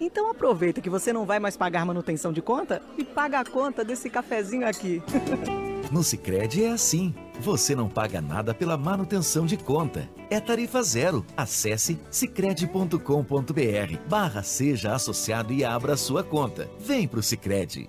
Então aproveita que você não vai mais pagar manutenção de conta e paga a conta desse cafezinho aqui. No Sicredi é assim. Você não paga nada pela manutenção de conta. É tarifa zero. Acesse sicredi.com.br barra seja associado e abra sua conta. Vem pro Sicredi.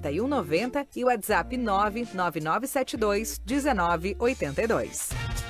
4190 e WhatsApp 99972 1982.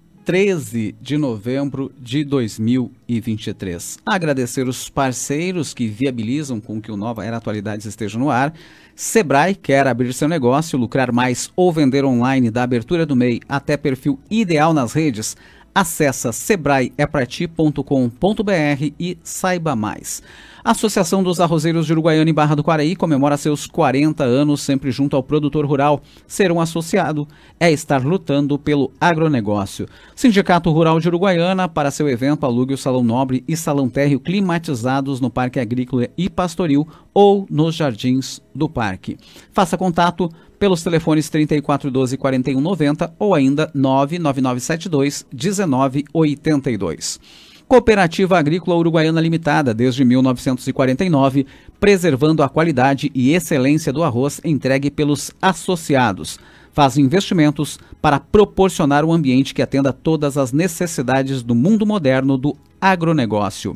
13 de novembro de 2023. Agradecer os parceiros que viabilizam com que o Nova Era Atualidades esteja no ar. Sebrae quer abrir seu negócio, lucrar mais ou vender online da abertura do MEI até perfil ideal nas redes. Acesse sebraeeprati.com.br e saiba mais. Associação dos Arrozeiros de Uruguaiana e Barra do Quaraí comemora seus 40 anos sempre junto ao produtor rural. Ser um associado é estar lutando pelo agronegócio. Sindicato Rural de Uruguaiana, para seu evento, alugue o Salão Nobre e Salão Térreo climatizados no Parque Agrícola e Pastoril ou nos jardins do parque. Faça contato pelos telefones 3412 4190 ou ainda 99972 1982. Cooperativa Agrícola Uruguaiana Limitada, desde 1949, preservando a qualidade e excelência do arroz entregue pelos associados. Faz investimentos para proporcionar um ambiente que atenda todas as necessidades do mundo moderno do agronegócio.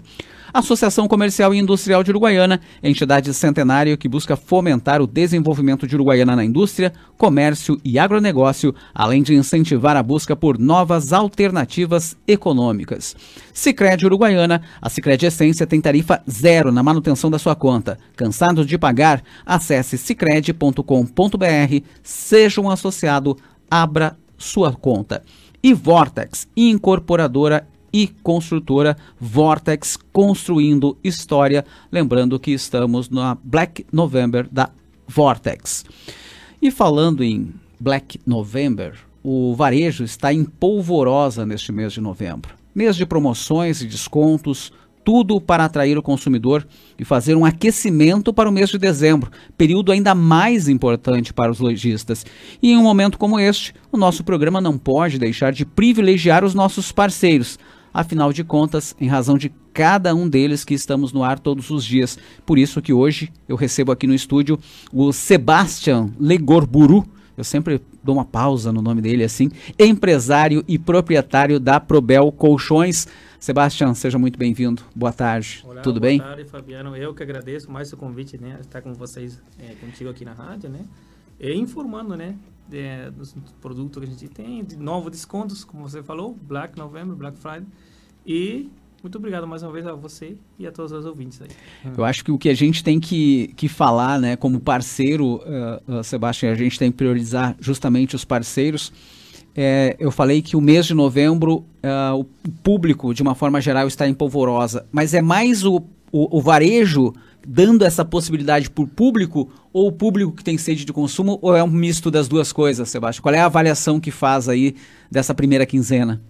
Associação Comercial e Industrial de Uruguaiana, entidade centenária que busca fomentar o desenvolvimento de Uruguaiana na indústria, comércio e agronegócio, além de incentivar a busca por novas alternativas econômicas. Sicredi Uruguaiana, a Sicredi Essência tem tarifa zero na manutenção da sua conta. Cansado de pagar? Acesse sicredi.com.br, seja um associado, abra sua conta. E Vortex, incorporadora e construtora Vortex Construindo História. Lembrando que estamos na Black November da Vortex. E falando em Black November, o varejo está em polvorosa neste mês de novembro. mês de promoções e descontos, tudo para atrair o consumidor e fazer um aquecimento para o mês de dezembro, período ainda mais importante para os lojistas. E em um momento como este, o nosso programa não pode deixar de privilegiar os nossos parceiros. Afinal de contas, em razão de cada um deles que estamos no ar todos os dias. Por isso que hoje eu recebo aqui no estúdio o Sebastian Legorburu. Eu sempre dou uma pausa no nome dele assim, empresário e proprietário da Probel Colchões. Sebastião, seja muito bem-vindo. Boa tarde. Olá, Tudo boa bem? Boa tarde, Fabiano. Eu que agradeço mais o convite, né? Estar com vocês, é, contigo aqui na rádio, né? E informando, né? De, dos produtos que a gente tem, de novos descontos, como você falou, Black November, Black Friday. E muito obrigado mais uma vez a você e a todos os ouvintes aí. Eu acho que o que a gente tem que, que falar, né, como parceiro, uh, uh, Sebastião, a gente tem que priorizar justamente os parceiros. É, eu falei que o mês de novembro uh, o público, de uma forma geral, está em polvorosa, mas é mais o, o, o varejo dando essa possibilidade para o público ou o público que tem sede de consumo ou é um misto das duas coisas, Sebastião? Qual é a avaliação que faz aí dessa primeira quinzena?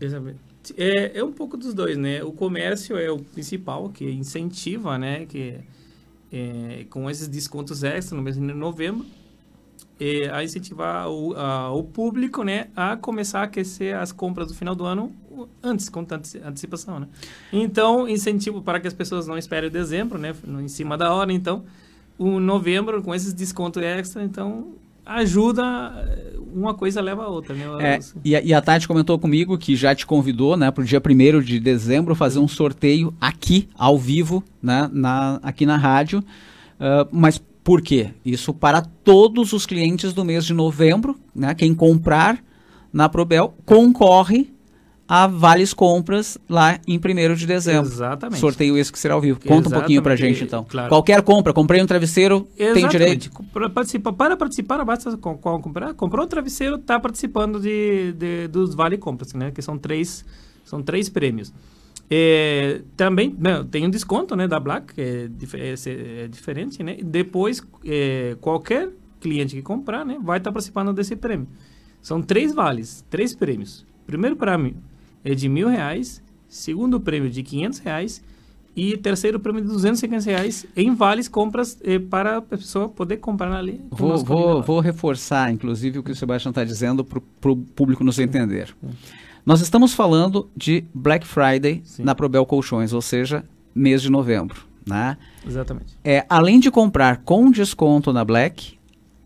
É, é um pouco dos dois, né? O comércio é o principal, que incentiva, né? Que é, com esses descontos extras no mês de novembro, é, a incentivar o, a, o público né, a começar a aquecer as compras do final do ano antes, com antecipação. Né? Então, incentivo para que as pessoas não esperem dezembro, né, em cima da hora. Então, o novembro, com esses descontos extra, então, ajuda, uma coisa leva a outra. Né? É, e, a, e a Tati comentou comigo que já te convidou né, para o dia 1 de dezembro fazer um sorteio aqui, ao vivo, né, na, aqui na rádio. Uh, mas por quê? Isso para todos os clientes do mês de novembro, né? Quem comprar na Probel concorre a vales compras lá em 1 de dezembro. Exatamente. Sorteio esse que será ao vivo. Conta Exatamente. um pouquinho pra gente então. Claro. Qualquer compra, comprei um travesseiro, Exatamente. tem direito. Para participar, para participar basta comprar, comprou um travesseiro, está participando de, de, dos vale compras, né? Que são três, são três prêmios. É, também né, tem um desconto né, da Black, que é, é, é diferente, né? Depois, é, qualquer cliente que comprar né, vai estar participando desse prêmio. São três vales, três prêmios. Primeiro prêmio é de mil reais, segundo prêmio de quinhentos reais e terceiro prêmio de 250 reais em vales compras eh, para a pessoa poder comprar ali. Vou, vou, vou, reforçar, inclusive, o que o Sebastião está dizendo para o público nos entender. Nós estamos falando de Black Friday Sim. na Probel Colchões, ou seja, mês de novembro. Né? Exatamente. É, além de comprar com desconto na Black,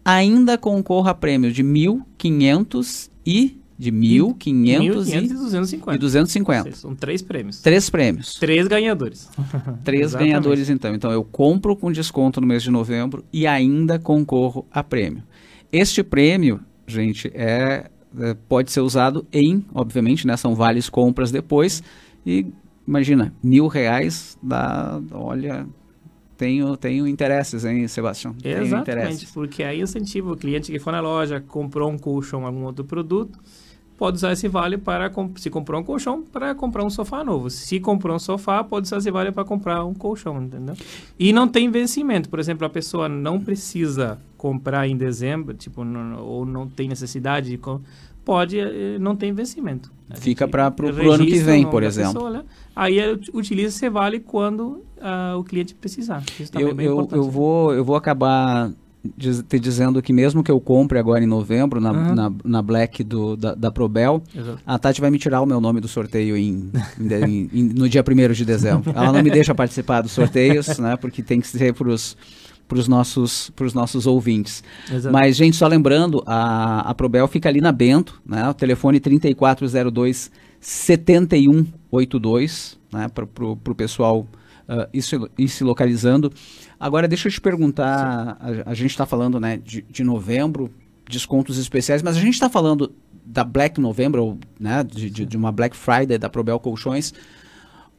ainda concorra a prêmio de 1.500 e de 1.500 e, e 250. E 250. São três prêmios. Três prêmios. Três ganhadores. três ganhadores, então. Então, eu compro com desconto no mês de novembro e ainda concorro a prêmio. Este prêmio, gente, é é, pode ser usado em, obviamente, né, são vales compras depois. E imagina, mil reais dá, olha, tenho, tenho interesses, hein, Sebastião? Exatamente, porque aí incentiva o cliente que for na loja, comprou um colchão, algum outro produto, pode usar esse vale para, se comprou um colchão, para comprar um sofá novo. Se comprou um sofá, pode usar esse vale para comprar um colchão, entendeu? E não tem vencimento. Por exemplo, a pessoa não precisa comprar em dezembro, tipo, não, ou não tem necessidade de pode eh, não tem vencimento. Fica para o ano que vem, por exemplo. Pessoa, né? Aí utiliza esse vale quando uh, o cliente precisar. eu, é eu, eu, vou, eu vou acabar diz, te dizendo que mesmo que eu compre agora em novembro na, uhum. na, na, Black do, da, da Probel, Exato. a Tati vai me tirar o meu nome do sorteio em, em, em, no dia 1 de dezembro. Ela não me deixa participar dos sorteios, né? Porque tem que ser para os para os nossos, nossos ouvintes. Exato. Mas, gente, só lembrando, a, a Probel fica ali na Bento, né? O telefone 3402 7182, né? Para o pessoal uh, ir, se, ir se localizando. Agora, deixa eu te perguntar, a, a, gente está falando né, de, de novembro, descontos especiais, mas a gente está falando da Black November, né, de, de, de, uma Black Friday da Probel Colchões.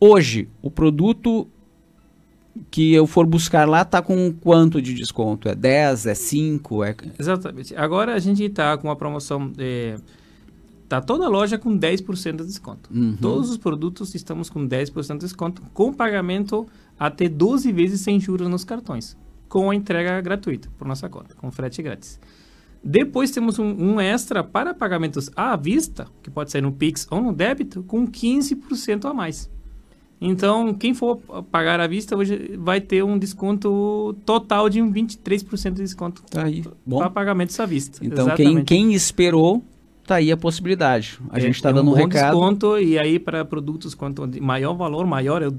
Hoje, o produto que eu for buscar lá está com quanto de desconto? É 10, é 5? É... Exatamente. Agora a gente está com uma promoção. É, tá toda a loja com 10% de desconto. Uhum. Todos os produtos estamos com 10% de desconto, com pagamento até 12 vezes sem juros nos cartões, com a entrega gratuita por nossa conta, com frete grátis. Depois temos um, um, extra para pagamentos à vista, que pode ser no Pix ou no débito, com 15% a mais. Então, quem for pagar à vista hoje vai ter um desconto total de um 23% de desconto tá aí. Bom. para pagamentos à vista. Então, quem, quem esperou tá aí a possibilidade. A é, gente está é dando um, um recado. desconto e aí para produtos quanto maior valor, maior é o,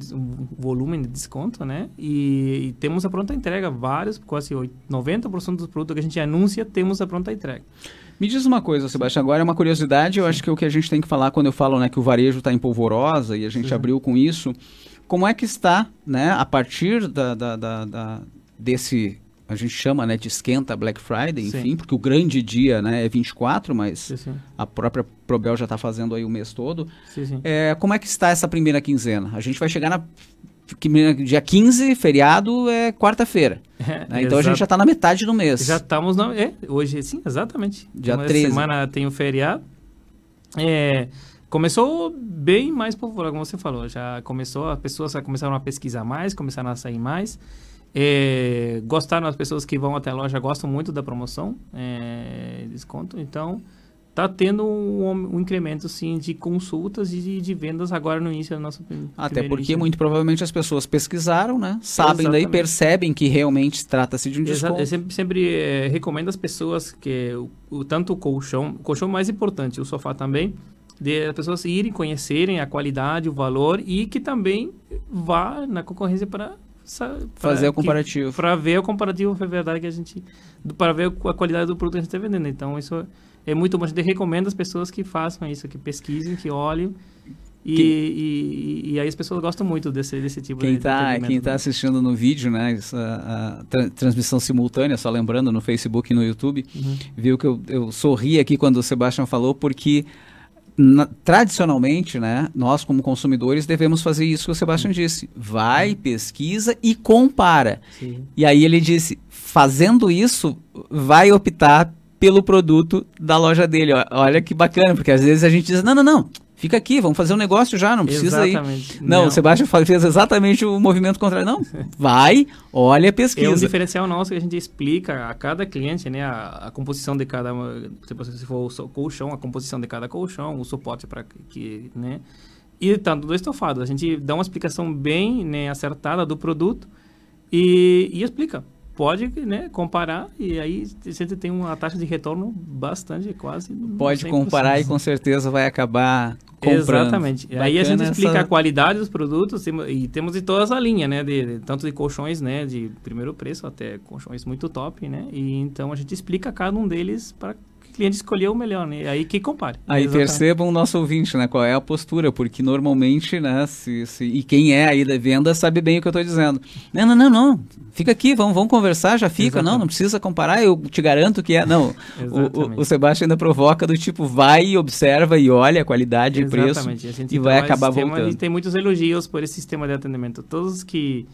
volume de desconto, né? E, e, temos a pronta entrega, vários, quase 90% dos produtos que a gente anuncia temos a pronta entrega. Me diz uma coisa, Sebastião, agora é uma curiosidade, eu acho que é o que a gente tem que falar quando eu falo né, que o varejo está em polvorosa e a gente uhum. abriu com isso, como é que está, né, a partir da, da, da, da desse a gente chama né, de esquenta Black Friday, enfim, sim. porque o grande dia né, é 24, mas sim, sim. a própria Probel já está fazendo aí o mês todo. É, como é que está essa primeira quinzena? A gente vai chegar na dia 15, feriado, é quarta-feira. É, né? Então a gente já está na metade do mês. Já estamos na. É, hoje, sim, exatamente. Dia Uma 13. semana tem o feriado. É, começou bem mais popular, como você falou. Já começou, as pessoas começaram a pesquisar mais, começaram a sair mais. É, gostaram, as pessoas que vão até a loja gostam muito da promoção, é, desconto. Então, está tendo um, um, incremento sim de consultas e de, de, vendas agora no início da nossa até porque início. muito provavelmente as pessoas pesquisaram né sabem Exatamente. daí percebem que realmente trata-se de um desconto eu sempre, sempre é, recomendo às pessoas que o, o, tanto o colchão o colchão mais importante o sofá também de as pessoas irem conhecerem a qualidade o valor e que também vá na concorrência para fazer o comparativo para ver o comparativo verdade que a gente para ver a qualidade do produto que a gente está vendendo então isso é muito bom. A gente recomenda as pessoas que façam isso, que pesquisem, que olhem. E, e, e, aí as pessoas gostam muito desse, desse tipo quem de tá, Quem está assistindo no vídeo, né, essa, a tra transmissão simultânea, só lembrando, no Facebook e no YouTube, uhum. viu que eu, eu sorri aqui quando o Sebastião falou, porque na, tradicionalmente, né, nós como consumidores devemos fazer isso que o Sebastião disse. Vai, pesquisa e compara. Sim. E aí ele disse, fazendo isso, vai optar pelo produto da loja dele. Olha que bacana, porque às vezes a gente diz, não, não, não, fica aqui, vamos fazer um negócio já, não precisa exatamente. ir. Não, não, o Sebastião fez exatamente o movimento contrário. Não, vai, olha, pesquisa. É um diferencial nosso que a gente explica a cada cliente, né, a, a composição de cada, se for o colchão, a composição de cada colchão, o suporte para que, né, e tanto do estofado. A gente dá uma explicação bem né, acertada do produto e, e explica pode né, comparar e aí você tem uma taxa de retorno bastante, quase. Pode comparar e com certeza vai acabar comprando. Exatamente. Bacana aí a gente explica essa... a qualidade dos produtos e temos de toda a linha, né? De, tanto de colchões, né? De primeiro preço até colchões muito top, né? E então a gente explica cada um deles para cliente escolheu o melhor, né? Aí que compare. Aí Exatamente. percebam o nosso ouvinte, né? Qual é a postura, porque normalmente, né? Se, se, e quem é aí da venda sabe bem o que eu estou dizendo. Não, não, não, não. Fica aqui, vamos, vamos conversar, já fica. Exatamente. Não, não precisa comparar, eu te garanto que é. Não, o, o, o, Sebastião ainda provoca do tipo, vai, observa e olha a qualidade e preço e vai acabar sistema, voltando. Tem muitos elogios por esse sistema de atendimento. Todos que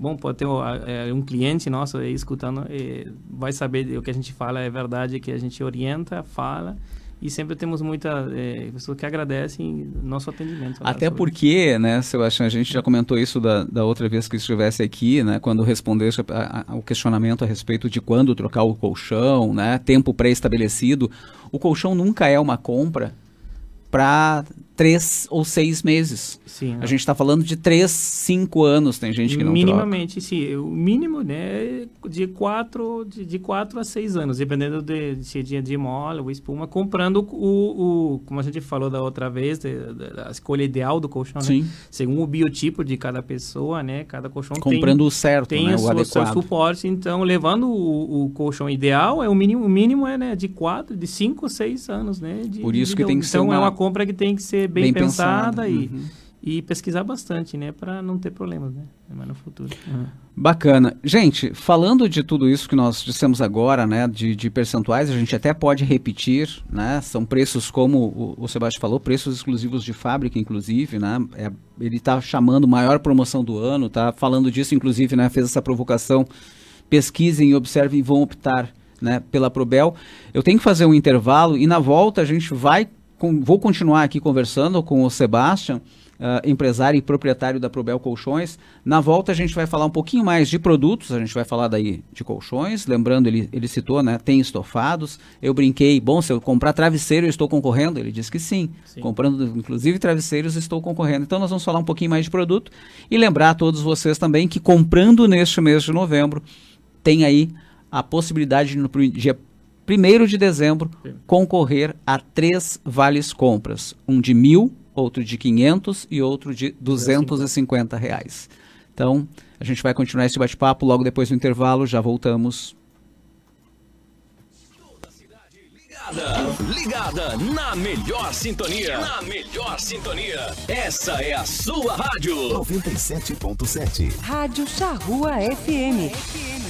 bom, pode ter é, um cliente nosso aí escutando, é, vai saber o que a gente fala é verdade, que a gente orienta, fala e sempre temos muita é, pessoas que agradecem nosso atendimento. Até porque, né, Sebastião, a gente já comentou isso da, da outra vez que estivesse aqui, né, quando respondeste o questionamento a respeito de quando trocar o colchão, né, tempo pré-estabelecido. O colchão nunca é uma compra para três ou seis meses. Sim, a gente está falando de três, cinco anos, tem gente que não Minimamente, troca. sim. O mínimo, né, de quatro, de, de quatro a seis anos, dependendo de, se de, de mola ou espuma, comprando o, o, como a gente falou da outra vez, de, de, a escolha ideal do colchão, né? sim. Segundo o biotipo de cada pessoa, né, cada colchão comprando tem, o certo, tem né, o, o seu suporte, então levando o, o, colchão ideal, é o mínimo, o mínimo é, né, de quatro, de cinco, seis anos, né? De, Por isso que tem que então ser uma... é uma compra que tem que ser bem, bem pensada, e, uhum. e pesquisar bastante, né? Para não ter problemas, né? Mas no futuro. Uhum. Bacana. Gente, falando de tudo isso que nós dissemos agora, né? De, de percentuais, a gente até pode repetir, né? São preços, como o, o Sebastião falou, preços exclusivos de fábrica, inclusive, né? É, ele está chamando maior promoção do ano, tá falando disso, inclusive, né? Fez essa provocação. Pesquisem, observem e vão optar né, pela Probel. Eu tenho que fazer um intervalo e na volta a gente vai com, vou continuar aqui conversando com o Sebastian uh, empresário e proprietário da Probel Colchões. Na volta a gente vai falar um pouquinho mais de produtos, a gente vai falar daí de colchões, lembrando, ele, ele citou, né, tem estofados. Eu brinquei, bom, se eu comprar travesseiro eu estou concorrendo? Ele disse que sim. sim. Comprando, inclusive, travesseiros estou concorrendo. Então nós vamos falar um pouquinho mais de produto e lembrar a todos vocês também que comprando neste mês de novembro, tem aí a possibilidade de no dia 1 de dezembro sim. concorrer a três vales compras. Um de mil outro de 500 e outro de 250 reais. Então, a gente vai continuar esse bate-papo logo depois do intervalo, já voltamos. Ligada, ligada na melhor sintonia. Na melhor sintonia. Essa é a sua rádio. 97.7. Rádio Charrua FM. FM.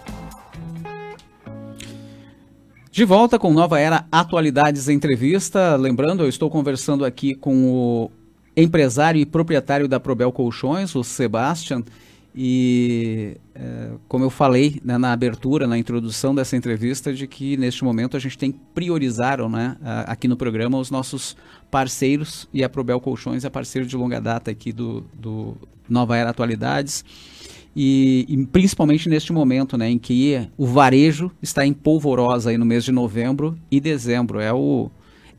De volta com Nova Era Atualidades Entrevista. Lembrando, eu estou conversando aqui com o empresário e proprietário da Probel Colchões, o Sebastian. E é, como eu falei né, na abertura, na introdução dessa entrevista, de que neste momento a gente tem que priorizar né, aqui no programa os nossos parceiros e a Probel Colchões é parceiro de longa data aqui do, do Nova Era Atualidades. E, e, principalmente neste momento, né, em que o varejo está em polvorosa aí no mês de novembro e dezembro. É o,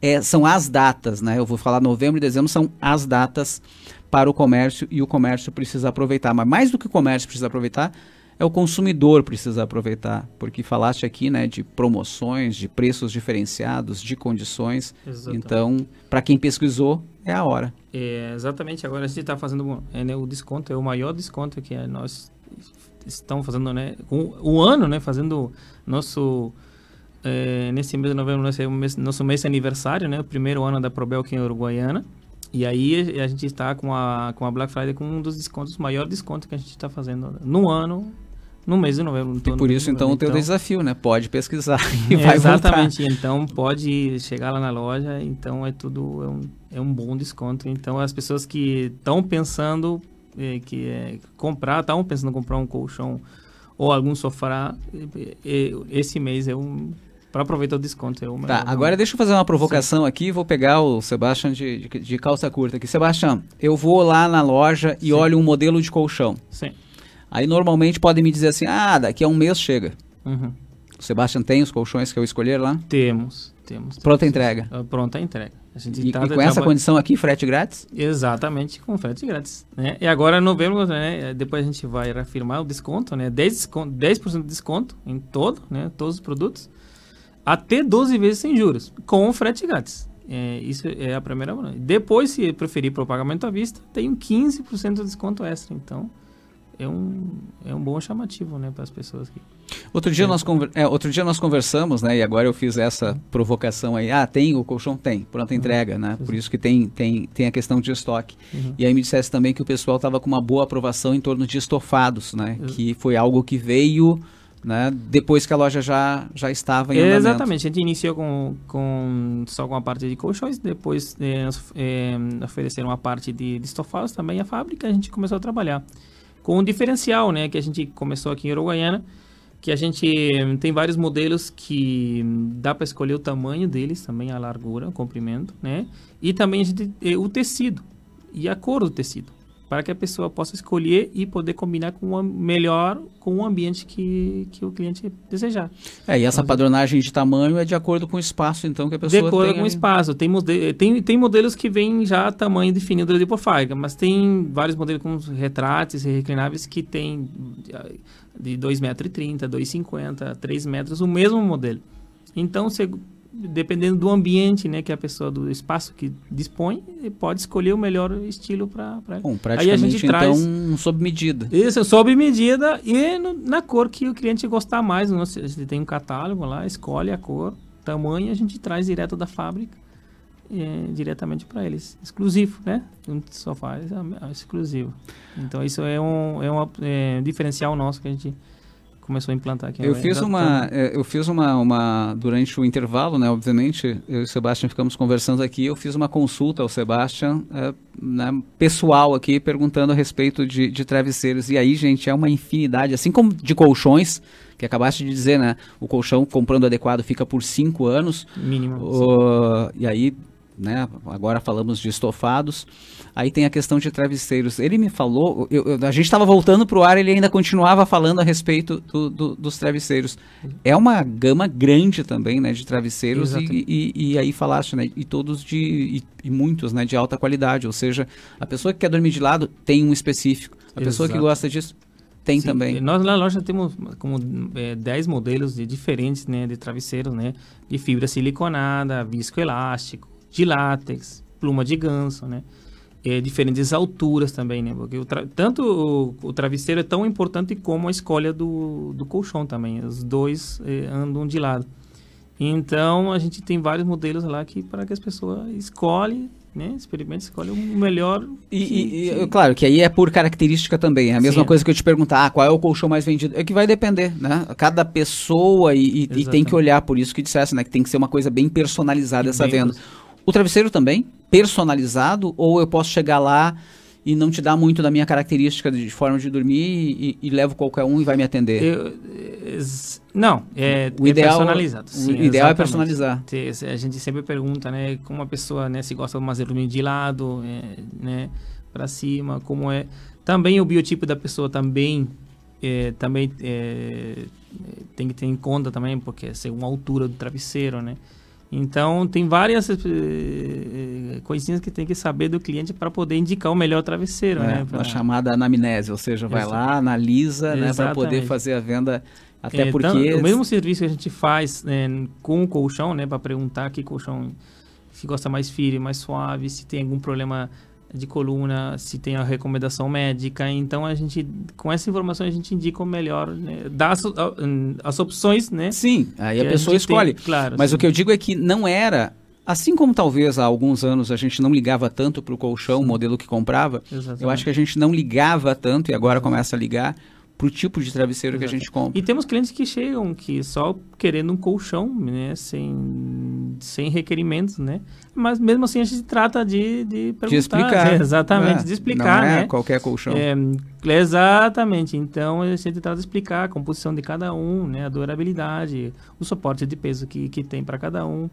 é, são as datas, né? Eu vou falar novembro e dezembro são as datas para o comércio e o comércio precisa aproveitar. Mas mais do que o comércio precisa aproveitar, é o consumidor precisa aproveitar, porque falaste aqui, né, de promoções, de preços diferenciados, de condições. Exatamente. Então, para quem pesquisou, é a hora. É, exatamente. Agora a gente está fazendo é, né, o desconto, é o maior desconto que nós estamos fazendo, né, com o ano, né, fazendo nosso é, nesse mês de novembro, nosso mês, nosso mês aniversário, né, o primeiro ano da Probel aqui em Uruguaiana. E aí a gente está com a, com a Black Friday com um dos descontos, maior desconto que a gente está fazendo no ano, no mês de novembro. E por isso, então, o teu desafio, né? Pode pesquisar e vai Exatamente. voltar. Então, pode chegar lá na loja. Então, é tudo... É um, é um bom desconto. Então, as pessoas que estão pensando eh, que é, comprar, estão pensando em comprar um colchão ou algum sofá, eh, esse mês é um... Para aproveitar o desconto é o Tá, agora deixa eu fazer uma provocação Sim. aqui. Vou pegar o Sebastião de, de, de, calça curta aqui. Sebastião, eu vou lá na loja e Sim. olho um modelo de colchão. Sim. Aí normalmente podem me dizer assim, ah, daqui a um mês chega. Uhum. O Sebastião tem os colchões que eu escolher lá? Temos, temos. Pronta temos, entrega? Uh, pronta entrega. e, e com essa condição aqui, frete grátis? Exatamente, com frete grátis. Né? E agora, novembro, né, depois a gente vai reafirmar o desconto, né? 10%, desconto, 10 de desconto em todo, né? todos os produtos, até 12 vezes sem juros, com frete grátis. É, isso é a primeira. Depois, se preferir para o pagamento à vista, tem um 15% de desconto extra. Então, é um, é um bom chamativo, né, para as pessoas que... Outro dia, nós é, outro dia nós conversamos, né, e agora eu fiz essa provocação aí, ah, tem, o colchão tem, pronta uhum. entrega, né, por isso que tem, tem, tem a questão de estoque. Uhum. E aí me dissesse também que o pessoal estava com uma boa aprovação em torno de estofados, né, uhum. que foi algo que veio... Né, depois que a loja já, já estava em andamento. Exatamente, a gente iniciou com, com, só com a parte de colchões, depois é, é, ofereceram a parte de, de estofados também, a fábrica, a gente começou a trabalhar com um diferencial, né, que a gente começou aqui em Uruguaiana, que a gente tem vários modelos que dá para escolher o tamanho deles, também a largura, o comprimento, né? E também a gente, o tecido e a cor do tecido para que a pessoa possa escolher e poder combinar com o melhor com o ambiente que, que o cliente desejar. É, e essa padronagem de tamanho é de acordo com o espaço, então, que a pessoa De acordo com o espaço. Tem, tem, tem modelos que vêm já tamanho definido de fábrica, mas tem vários modelos com retráteis e reclináveis que tem de 2,30 metros, 2,50, 3 metros, o mesmo modelo. Então, você dependendo do ambiente, né, que a pessoa do espaço que dispõe, pode escolher o melhor estilo para Bom, praticamente Aí a gente traz então sob medida. Isso, sob medida e no, na cor que o cliente gostar mais. A gente tem um catálogo lá, escolhe a cor, tamanho, a gente traz direto da fábrica. É, diretamente para eles, exclusivo, né? Um sofá é, é exclusivo. Então isso é um, é um é, diferencial nosso que a gente começou a implantar aqui. Eu fiz uma, é, eu fiz uma, uma durante o intervalo, né? Obviamente, eu e o Sebastião ficamos conversando aqui. Eu fiz uma consulta ao Sebastião, é, né, pessoal aqui, perguntando a respeito de, de travesseiros. E aí, gente, é uma infinidade, assim como de colchões que acabaste de dizer, né? O colchão comprando adequado fica por cinco anos. Mínimo. O, e aí né? Agora falamos de estofados. Aí tem a questão de travesseiros. Ele me falou, eu, eu, a gente estava voltando para o ar, ele ainda continuava falando a respeito do, do, dos travesseiros. É uma gama grande também, né, de travesseiros e, e, e, aí falaste, né, e todos de e, e, muitos, né, de alta qualidade. Ou seja, a pessoa que quer dormir de lado tem um específico. A Exato. pessoa que gosta disso tem Sim, também. Nós na loja temos como é, 10 modelos de diferentes, né, de travesseiros, né, de fibra siliconada, viscoelástico de látex, pluma de ganso, né? É, diferentes alturas também, né? Porque o tanto o, o, travesseiro é tão importante como a escolha do, do colchão também. Os dois é, andam de lado. Então, a gente tem vários modelos lá que para que as pessoas escolhem né? Experimenta, escolhe o melhor. E, que, e, que... claro que aí é por característica também. É a mesma Sim. coisa que eu te perguntar, ah, qual é o colchão mais vendido? É que vai depender, né? Cada pessoa e, e tem que olhar, por isso que dissesse, né? Que tem que ser uma coisa bem personalizada essa venda. O travesseiro também, personalizado, ou eu posso chegar lá e não te dar muito da minha característica de forma de dormir e, e levo qualquer um e vai me atender? Eu, não, é, o é ideal, personalizado. Sim, o ideal é personalizar. A gente sempre pergunta, né, como a pessoa, né, se gosta mais de dormir de lado, é, né, para cima, como é. Também o biotipo da pessoa também é, também é, tem que ter em conta também, porque é segundo a altura do travesseiro, né? Então, tem várias eh, coisinhas que tem que saber do cliente para poder indicar o melhor travesseiro, é, né? Pra... A chamada anamnese, ou seja, vai Exato. lá, analisa, né, para poder fazer a venda, até é, porque... Então, o mesmo serviço que a gente faz né, com o colchão, né, para perguntar que colchão se gosta mais firme, mais suave, se tem algum problema de coluna, se tem a recomendação médica. Então a gente, com essa informação, a gente indica o melhor, né? dá as, as, opções, né? Sim, aí a pessoa a escolhe. Tem, claro. Mas sim. o que eu digo é que não era Assim como talvez há alguns anos a gente não ligava tanto para o colchão, o modelo que comprava, Exatamente. eu acho que a gente não ligava tanto e agora começa a ligar para o tipo de travesseiro que a gente compra. E temos clientes que chegam que só querendo um colchão, né, sem, sem requerimentos, né? Mas mesmo assim a gente trata de, de perguntar. De explicar. É, exatamente, É, de explicar, não é né? qualquer colchão. É, exatamente. Então a gente trata de explicar a composição de cada um, né? A durabilidade, o suporte de peso que, que tem para cada um.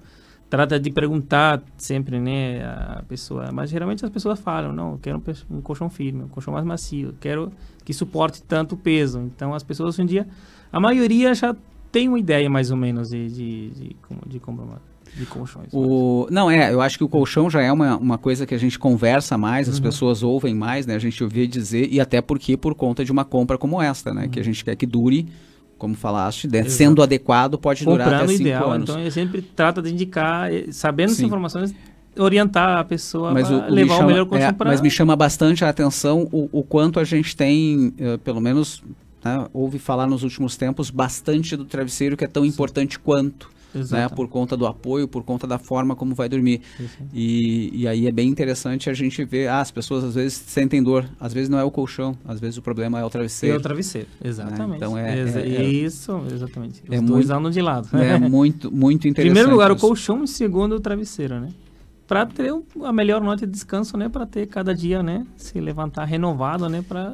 Trata de perguntar sempre, né, a pessoa. Mas geralmente as pessoas falam, não, eu quero um, um colchão firme, um colchão mais macio, eu quero que suporte tanto peso. Então as pessoas hoje em dia, a maioria já tem uma ideia mais ou menos de, de, de, de, de colchões. O, não, é, eu acho que o colchão já é uma, uma coisa que a gente conversa mais, as Uhum. pessoas ouvem mais, né? A gente ouvia dizer, e até porque por conta de uma compra como esta, né? Que a gente quer que dure, como falaste, né. Exato. sendo adequado, pode durar Comprando até o cinco ideal, anos. então eu sempre trata de indicar, eh, sabendo essas Sim. informações, orientar a pessoa mas, o, levar chama, o melhor colchão é, para mas me chama bastante a atenção o, o quanto a gente tem, eh, pelo menos, né, ouve falar nos últimos tempos, bastante do travesseiro que é tão importante quanto. Né, por conta do apoio, por conta da forma como vai dormir. E, e aí é bem interessante a gente ver, ah, as pessoas às vezes sentem dor, às vezes não é o colchão, às vezes o problema é o travesseiro. É o travesseiro, exatamente. Né, Então é, Exa- é- é- Isso, exatamente. Os é dois muito- andam de lado. É muito, muito Em interessante. primeiro lugar, o isso. colchão, em segundo, o travesseiro, né? Para ter o- a melhor noite de descanso, né? Para ter cada dia, né? Se levantar renovado, né? Para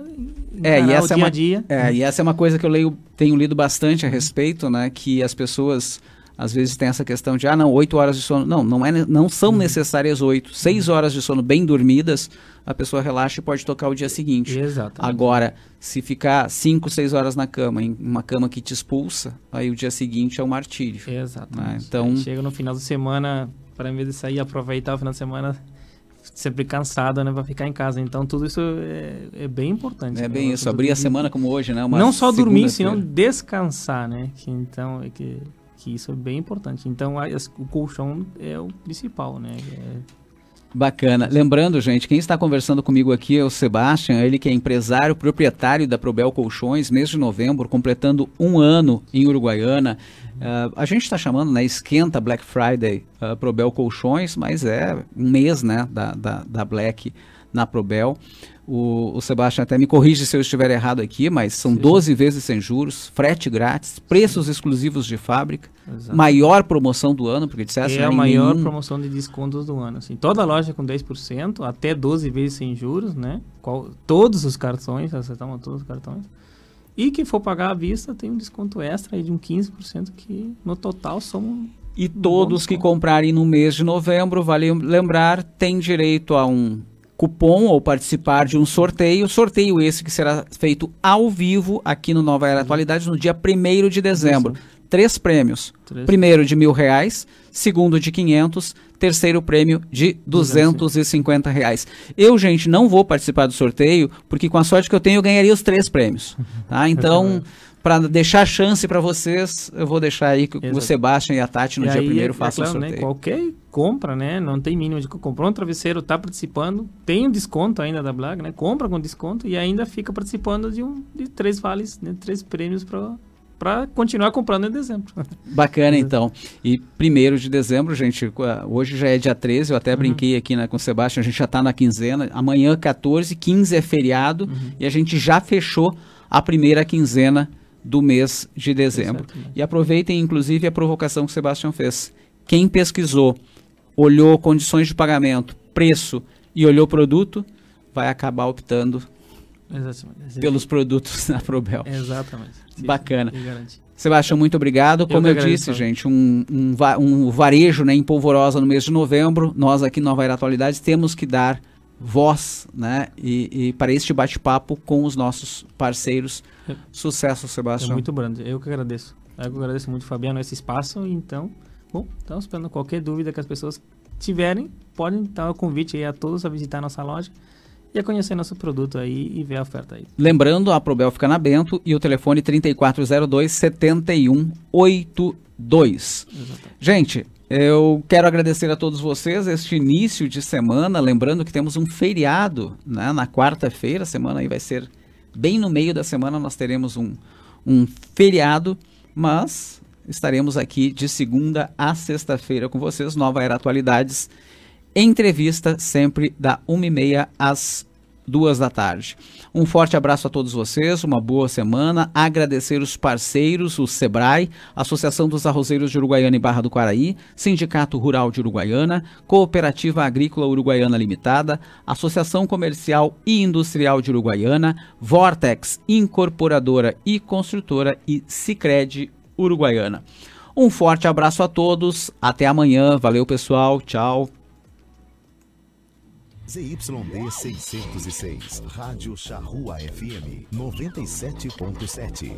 É, e essa o é dia uma, a dia. É, e essa é uma coisa que eu leio, tenho lido bastante a respeito, né? Que as pessoas às vezes têm essa questão de, ah, não, oito horas de sono. Não, não, é, não são Uhum. necessárias oito. Seis horas de sono bem dormidas, a pessoa relaxa e pode tocar o dia seguinte. Exatamente. Agora, se ficar cinco, seis horas na cama, em uma cama que te expulsa, aí o dia seguinte é um martírio. Exatamente. né? Então, Aí chega no final de semana, para em vez de sair aproveitar o final de semana, sempre cansado, né? Para ficar em casa. Então, tudo isso é, é bem importante. é né? bem isso, abrir a semana como hoje, né? Uma não só dormir, senão descansar, né? Que, então, é que, que isso é bem importante. Então, a- o colchão é o principal, né? É- Bacana. Lembrando, gente, quem está conversando comigo aqui é o Sebastian, ele que é empresário, proprietário da Probel Colchões, mês de novembro, completando um ano em Uruguaiana. Ah, a gente está chamando, né, esquenta Black Friday ah, Probel Colchões, mas é um mês, né, da, da, da Black na Probel. O, o Sebastian até me corrige se eu estiver errado aqui, mas são 12 vezes sem juros, frete grátis, preços exclusivos de fábrica, Exato. maior promoção do ano, porque dissesse... É né, a maior nenhum- promoção de descontos do ano. Assim, toda loja com 10%, até 12 vezes sem juros, né? Qual- todos os cartões, acertamos todos os cartões. E quem for pagar à vista tem um desconto extra aí de um 15%, que no total somos. E todos que comprarem no mês de novembro, vale lembrar, têm direito a um cupom ou participar de um sorteio. Sorteio esse que será feito ao vivo aqui no Nova Era Atualidades no dia 1 de dezembro. Três prêmios. Três. Primeiro de mil reais, segundo de 500, terceiro prêmio de 250 reais. Eu, gente, não vou participar do sorteio, porque com a sorte que eu tenho, eu ganharia os três prêmios. Tá? Então, para deixar chance para vocês, eu vou deixar aí que o Exato. Sebastian e a Tati no E dia aí, primeiro é- é façam claro, o né, sorteio. Qualquer compra, né? Não tem mínimo de comprou um travesseiro, tá participando, tem um desconto ainda da Black, né? Compra com desconto e ainda fica participando de um de três vales, né? Três prêmios para para continuar comprando em dezembro. Bacana, então. E primeiro de dezembro, gente, qua- hoje já é dia 13, eu até Uhum. brinquei aqui né, com o Sebastião, a gente já está na quinzena. Amanhã, 14, 15 é feriado Uhum. e a gente já fechou a primeira quinzena do mês de dezembro. Exatamente. E aproveitem, inclusive, a provocação que o Sebastião fez. Quem pesquisou, olhou condições de pagamento, preço e olhou produto, vai acabar optando Exatamente. pelos produtos da Probel. Exatamente. Sim, Bacana. sim. Sebastião, muito obrigado. Como eu, agradeço, disse, gente, um, um, um varejo né, em polvorosa no mês de novembro. Nós aqui no Nova Era Atualidades temos que dar voz né, e, e para este bate-papo com os nossos parceiros. Sucesso, É Sebastião. muito grande. Eu que agradeço. Eu que agradeço muito, Fabiano, esse espaço. Então, bom, estamos esperando qualquer dúvida que as pessoas tiverem, podem dar o convite aí a todos a visitar a nossa loja e a conhecer nosso produto aí e ver a oferta aí. Lembrando, a Probel fica na Bento e o telefone 3402 7182. Gente, eu quero agradecer a todos vocês este início de semana. Lembrando que temos um feriado né, na quarta-feira, a semana aí vai ser bem no meio da semana, nós teremos um, um feriado, mas estaremos aqui de segunda a sexta-feira com vocês, Nova Era Atualidades. Entrevista sempre da 1h30 às duas da tarde. Um forte abraço a todos vocês, uma boa semana. Agradecer os parceiros, o SEBRAE, Associação dos Arrozeiros de Uruguaiana e Barra do Quaraí, Sindicato Rural de Uruguaiana, Cooperativa Agrícola Uruguaiana Limitada, Associação Comercial e Industrial de Uruguaiana, Vortex Incorporadora e Construtora e Sicredi Uruguaiana. Um forte abraço a todos, até amanhã, valeu pessoal, tchau. ZYD 606, Rádio Charrua FM 97.7.